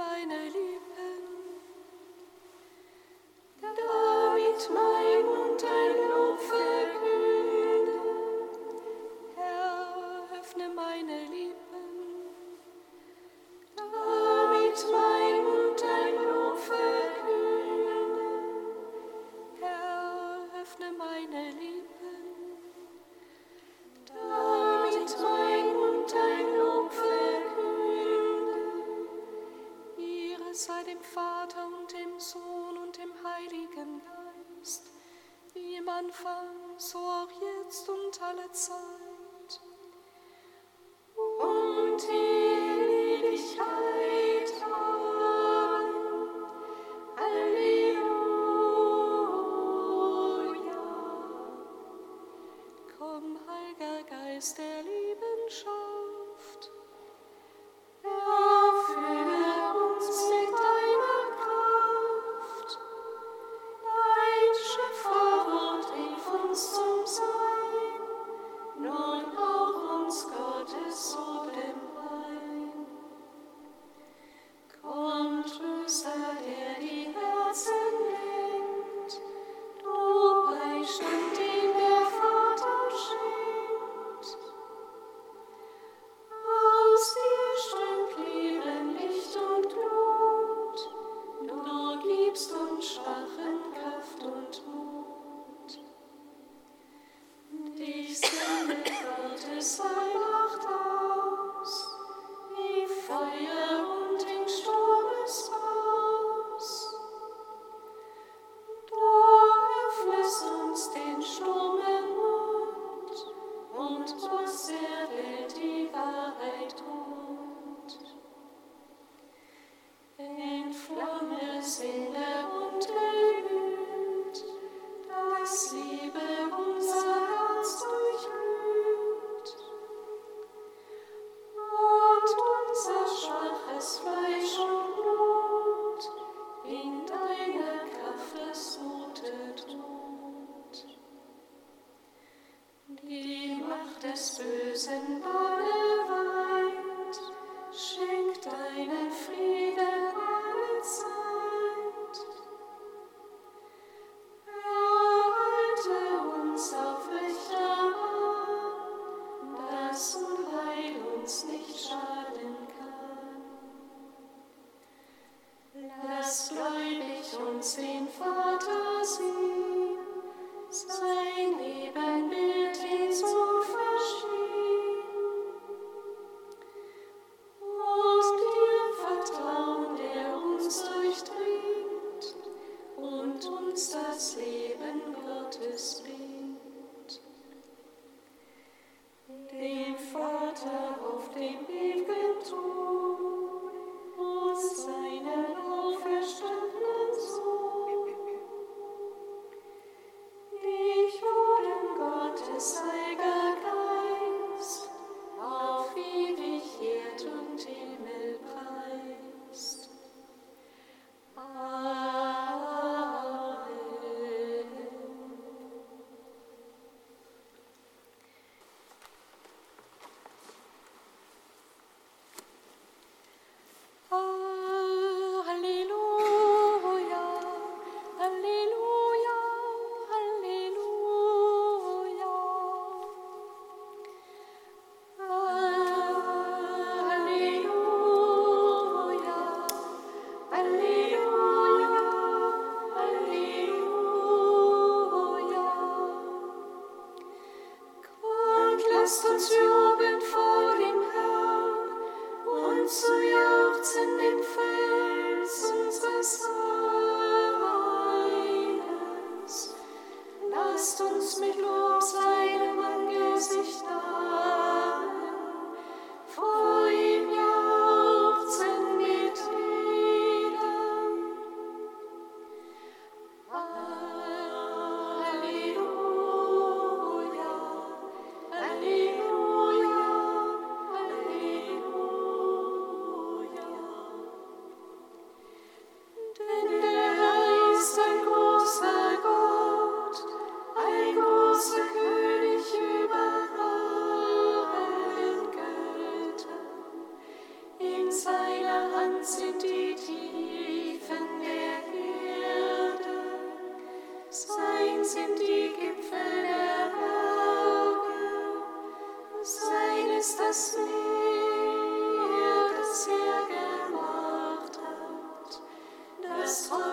meine Liebe. Stay.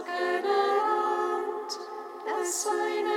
Das trockene Land,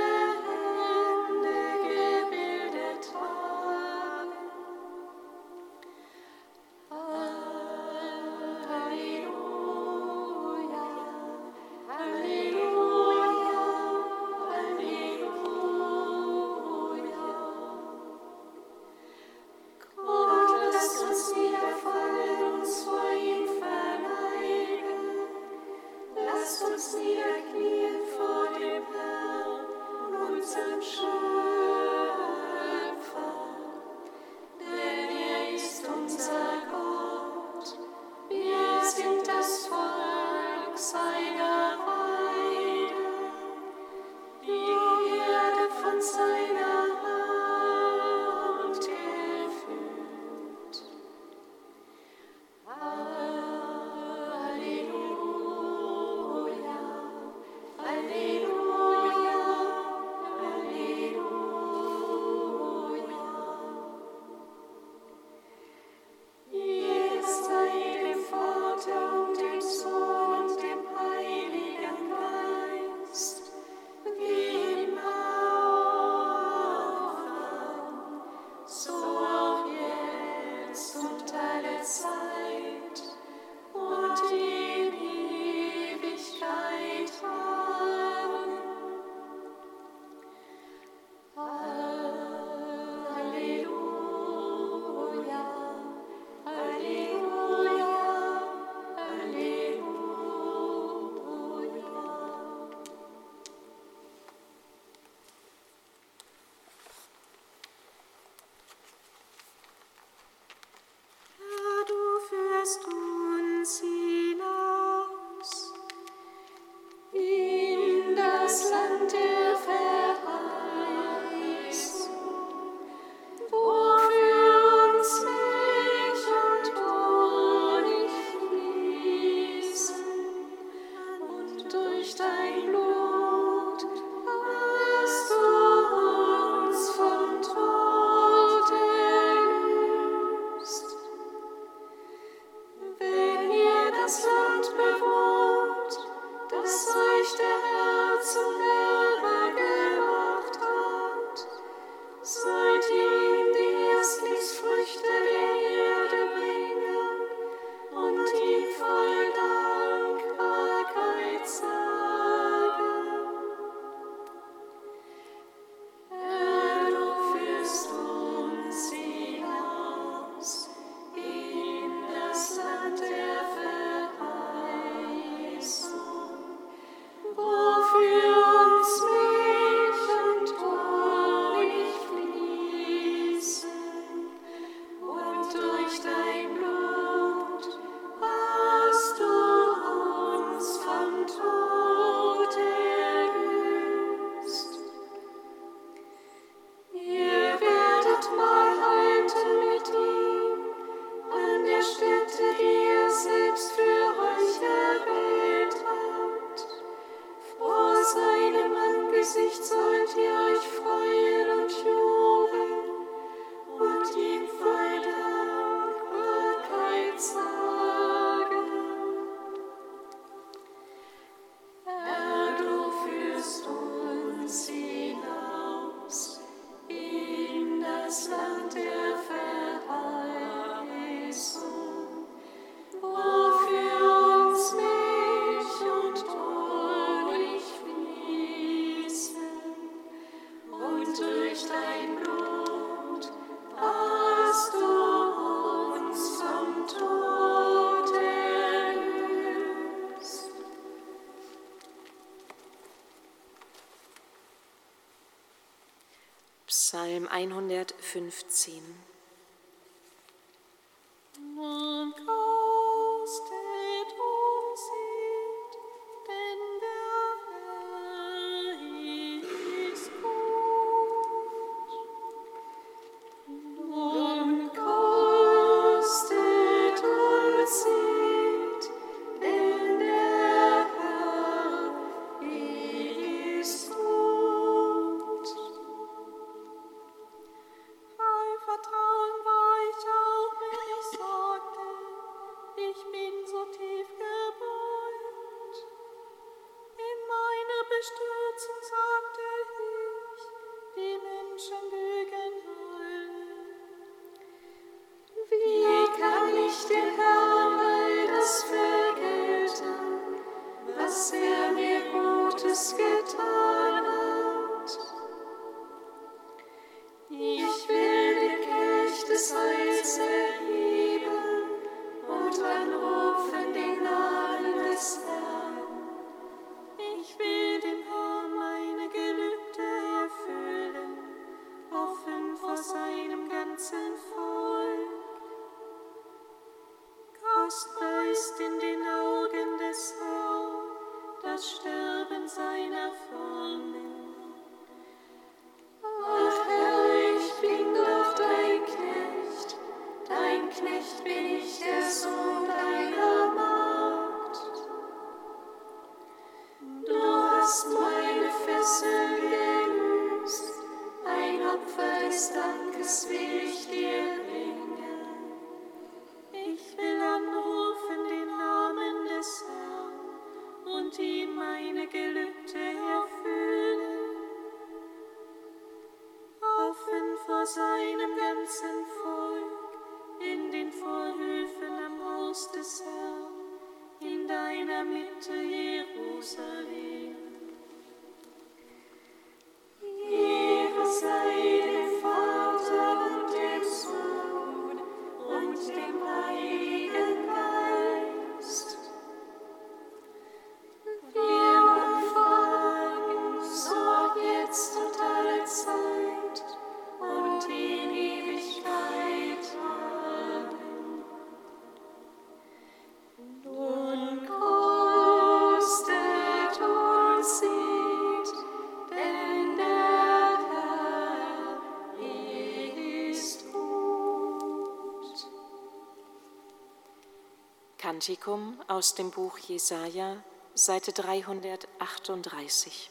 115. Kantikum aus dem Buch Jesaja, Seite 338.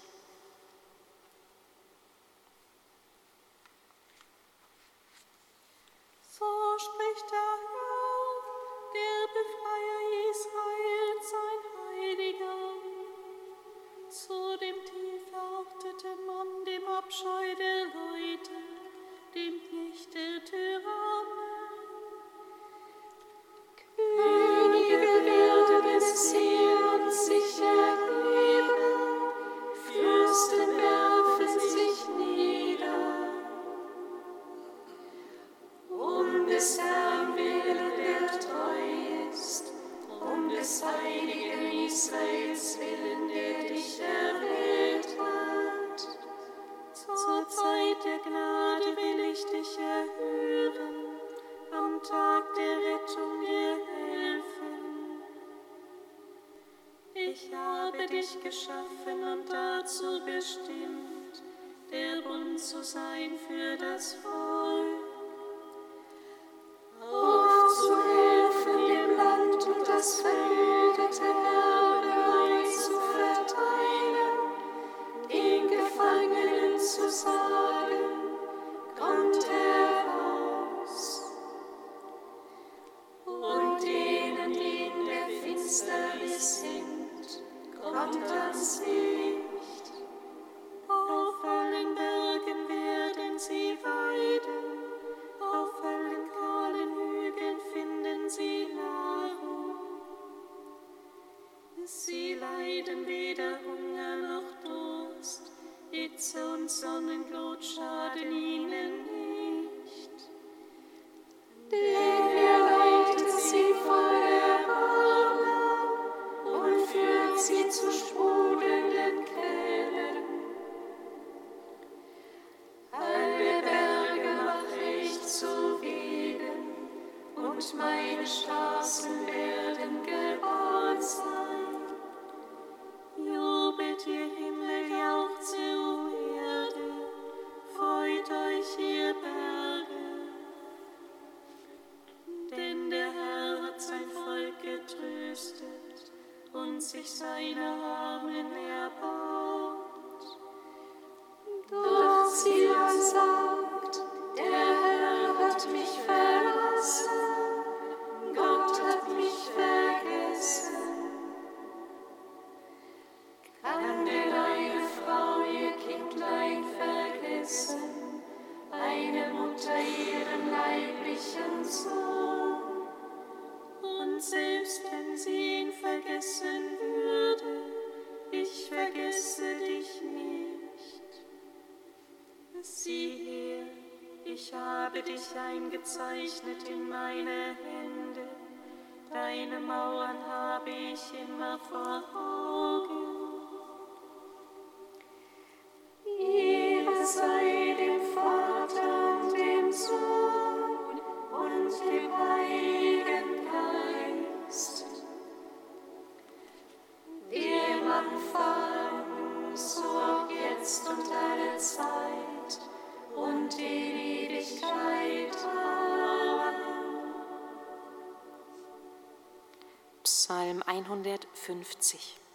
150.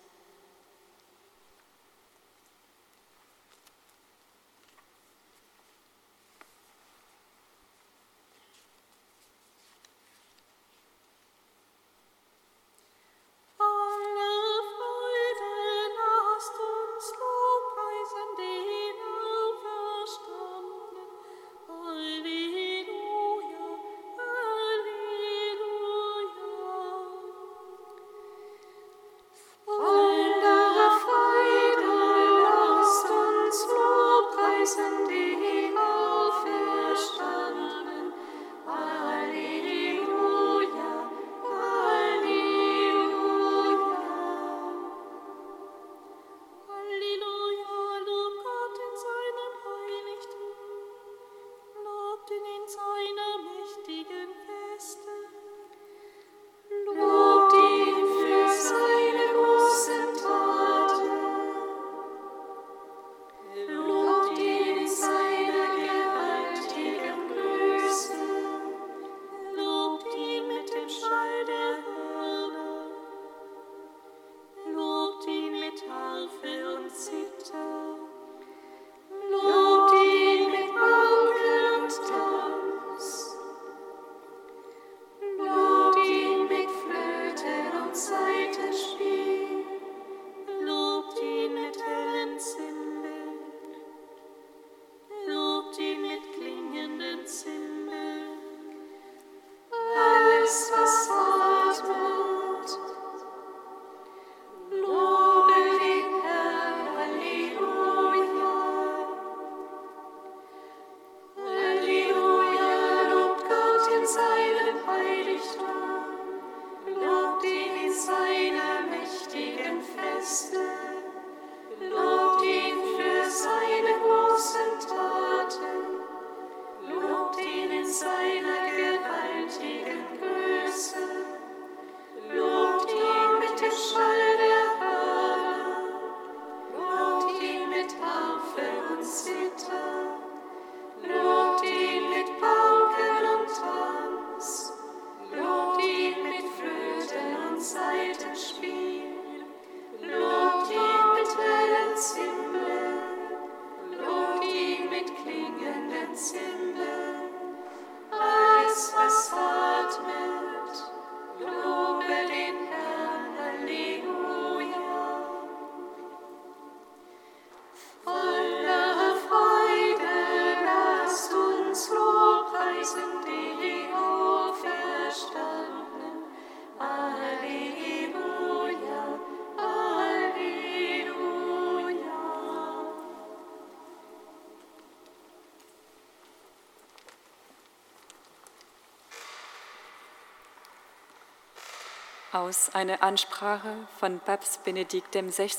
aus einer Ansprache von Papst Benedikt XVI.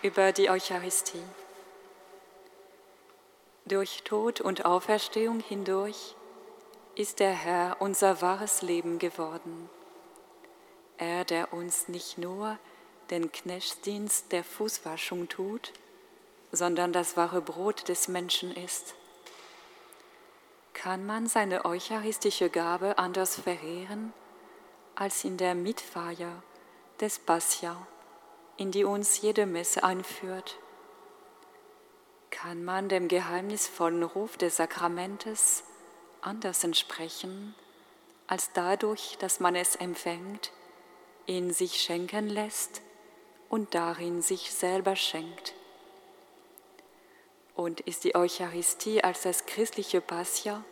über die Eucharistie. Durch Tod und Auferstehung hindurch ist der Herr unser wahres Leben geworden. Er, der uns nicht nur den Knechtdienst der Fußwaschung tut, sondern das wahre Brot des Menschen ist. Kann man seine eucharistische Gabe anders verheeren? als in der Mitfeier des Passia, in die uns jede Messe einführt. Kann man dem geheimnisvollen Ruf des Sakramentes anders entsprechen, als dadurch, dass man es empfängt, ihn sich schenken lässt und darin sich selber schenkt? Und ist die Eucharistie als das christliche Passia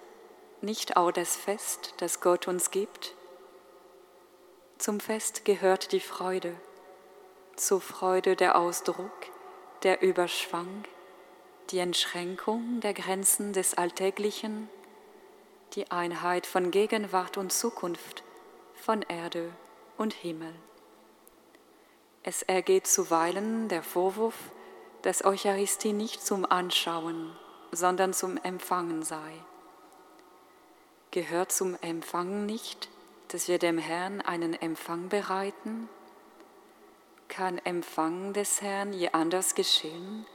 nicht auch das Fest, das Gott uns gibt? Zum Fest gehört die Freude, zur Freude der Ausdruck, der Überschwang, die Entschränkung der Grenzen des Alltäglichen, die Einheit von Gegenwart und Zukunft, von Erde und Himmel. Es ergeht zuweilen der Vorwurf, dass Eucharistie nicht zum Anschauen, sondern zum Empfangen sei. Gehört zum Empfangen nicht, dass wir dem Herrn einen Empfang bereiten? Kann Empfang des Herrn je anders geschehen,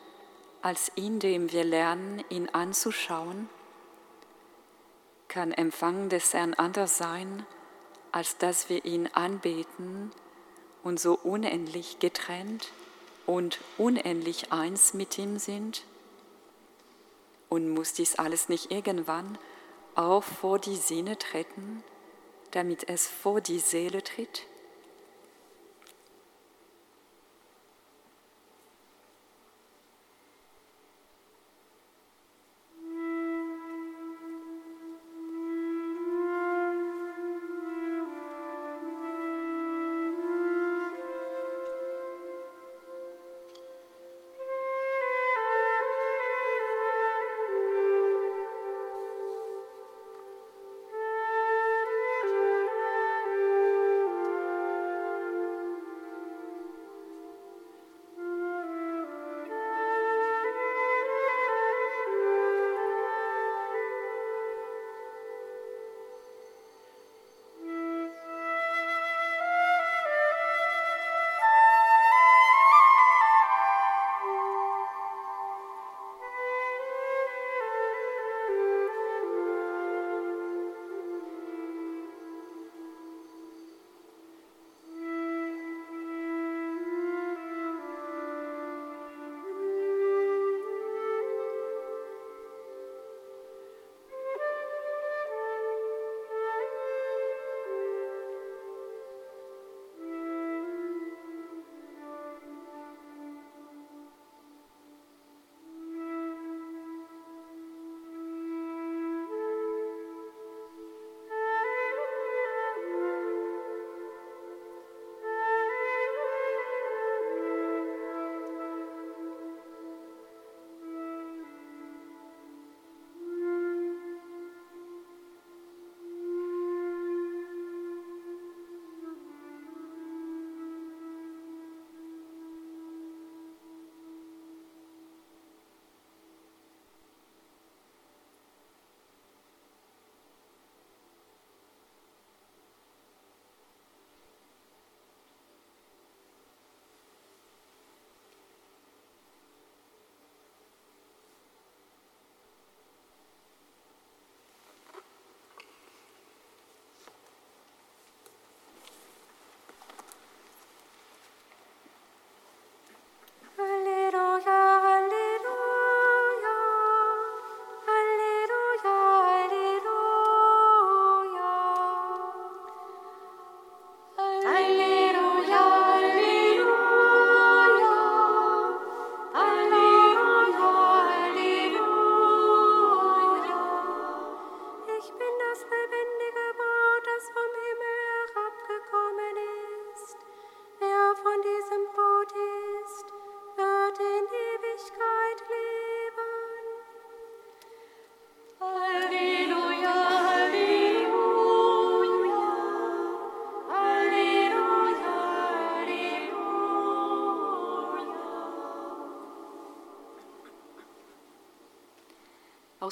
als indem wir lernen, ihn anzuschauen? Kann Empfang des Herrn anders sein, als dass wir ihn anbeten und so unendlich getrennt und unendlich eins mit ihm sind? Und muss dies alles nicht irgendwann auch vor die Sinne treten, damit es vor die Seele tritt?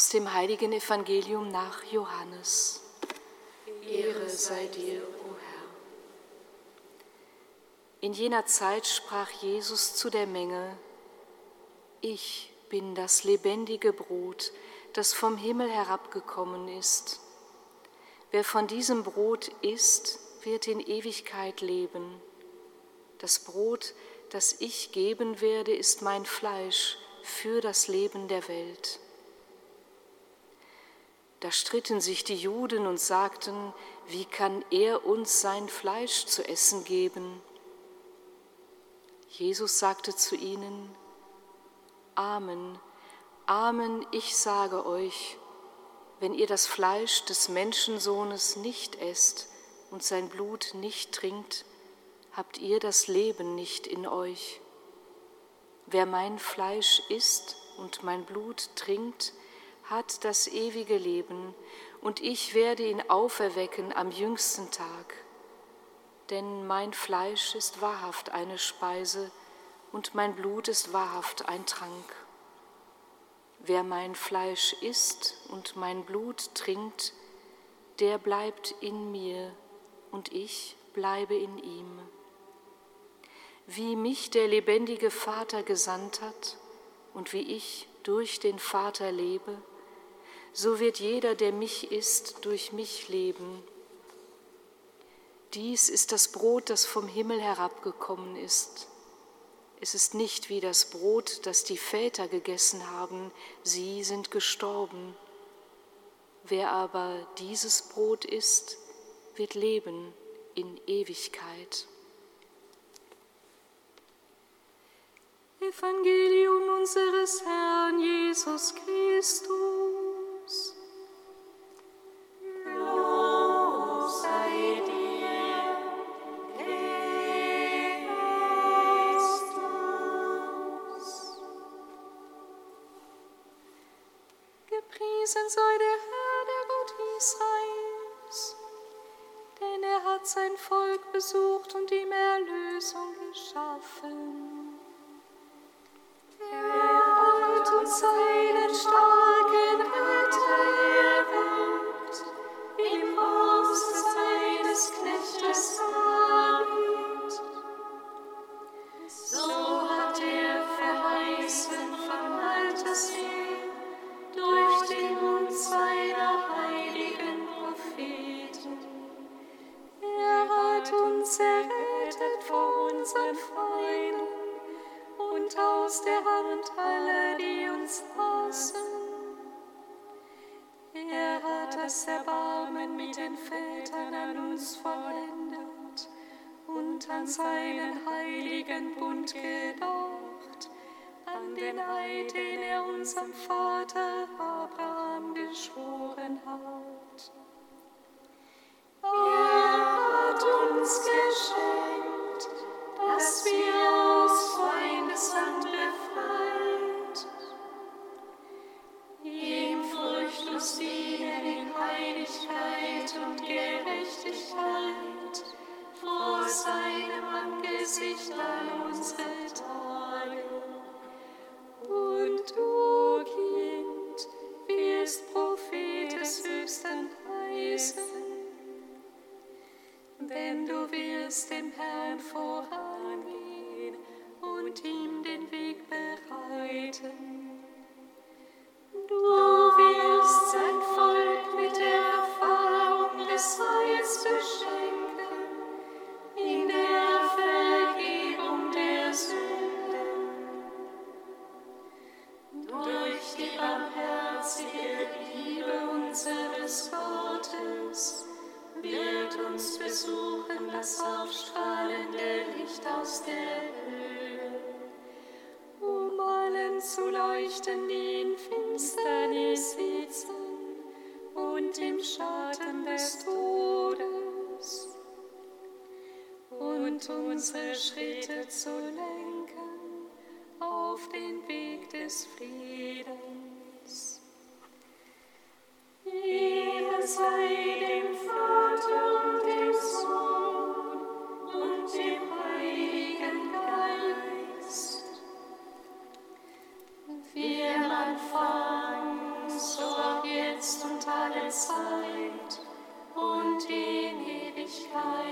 Aus dem heiligen Evangelium nach Johannes. Ehre sei dir, o Herr. In jener Zeit sprach Jesus zu der Menge, Ich bin das lebendige Brot, das vom Himmel herabgekommen ist. Wer von diesem Brot isst, wird in Ewigkeit leben. Das Brot, das ich geben werde, ist mein Fleisch für das Leben der Welt. Da stritten sich die Juden und sagten, wie kann er uns sein Fleisch zu essen geben? Jesus sagte zu ihnen, Amen, Amen, ich sage euch, wenn ihr das Fleisch des Menschensohnes nicht esst und sein Blut nicht trinkt, habt ihr das Leben nicht in euch. Wer mein Fleisch isst und mein Blut trinkt, hat das ewige Leben, und ich werde ihn auferwecken am jüngsten Tag. Denn mein Fleisch ist wahrhaft eine Speise und mein Blut ist wahrhaft ein Trank. Wer mein Fleisch isst und mein Blut trinkt, der bleibt in mir und ich bleibe in ihm. Wie mich der lebendige Vater gesandt hat und wie ich durch den Vater lebe, so wird jeder, der mich isst, durch mich leben. Dies ist das Brot, das vom Himmel herabgekommen ist. Es ist nicht wie das Brot, das die Väter gegessen haben, sie sind gestorben. Wer aber dieses Brot isst, wird leben in Ewigkeit. Evangelium unseres Herrn Jesus Christus. Gepriesen sei der Herr, der Gott Israels, denn er hat sein Volk besucht und ihm Erlösung geschaffen. Er hat uns seinen starken Retter erweckt, im Hause seines Knechtes aus der Hand aller, die uns hassen. Er hat das Erbarmen mit den Vätern an uns vollendet und an seinen heiligen Bund gedacht, an den Eid, den er unserem Vater Abraham geschworen hat. Dem Herrn Zeit und in Ewigkeit.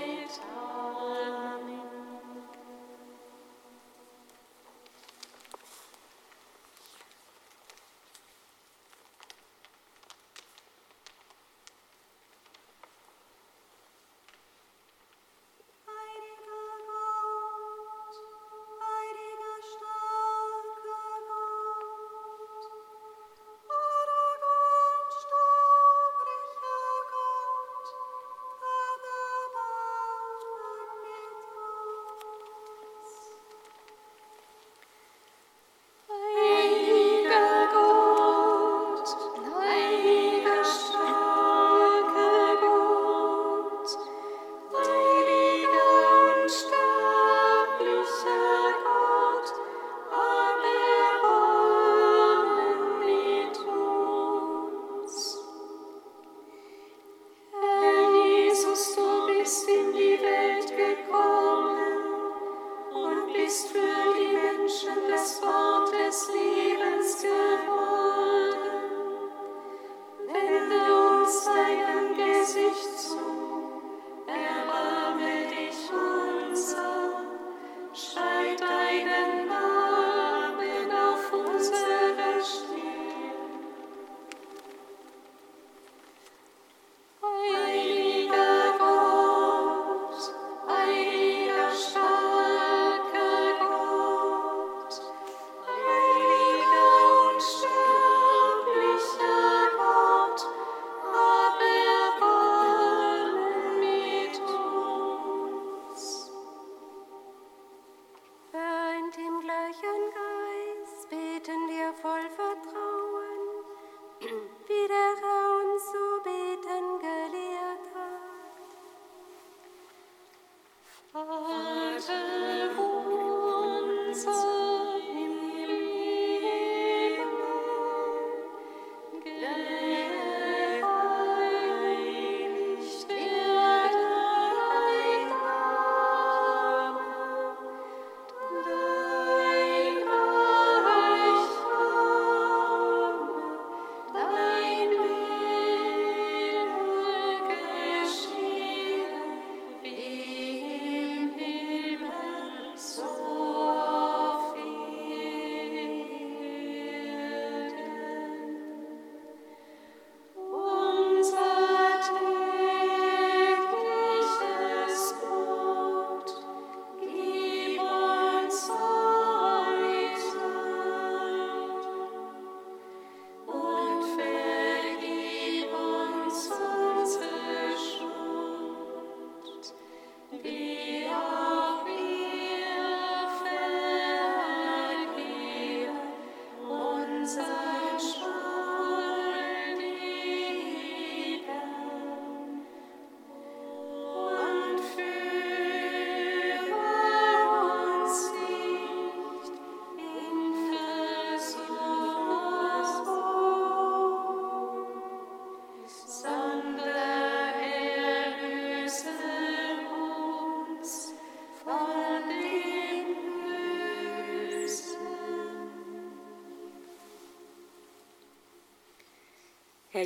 Be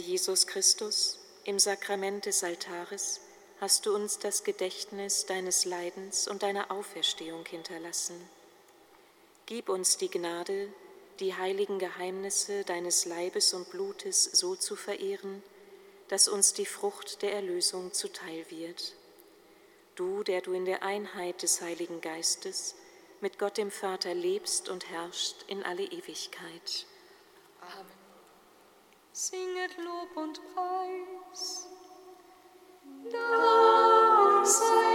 Jesus Christus, im Sakrament des Altares hast du uns das Gedächtnis deines Leidens und deiner Auferstehung hinterlassen. Gib uns die Gnade, die heiligen Geheimnisse deines Leibes und Blutes so zu verehren, dass uns die Frucht der Erlösung zuteil wird. Du, der du in der Einheit des Heiligen Geistes mit Gott dem Vater lebst und herrschst in alle Ewigkeit. Amen. Singet Lob und Preis. Da sei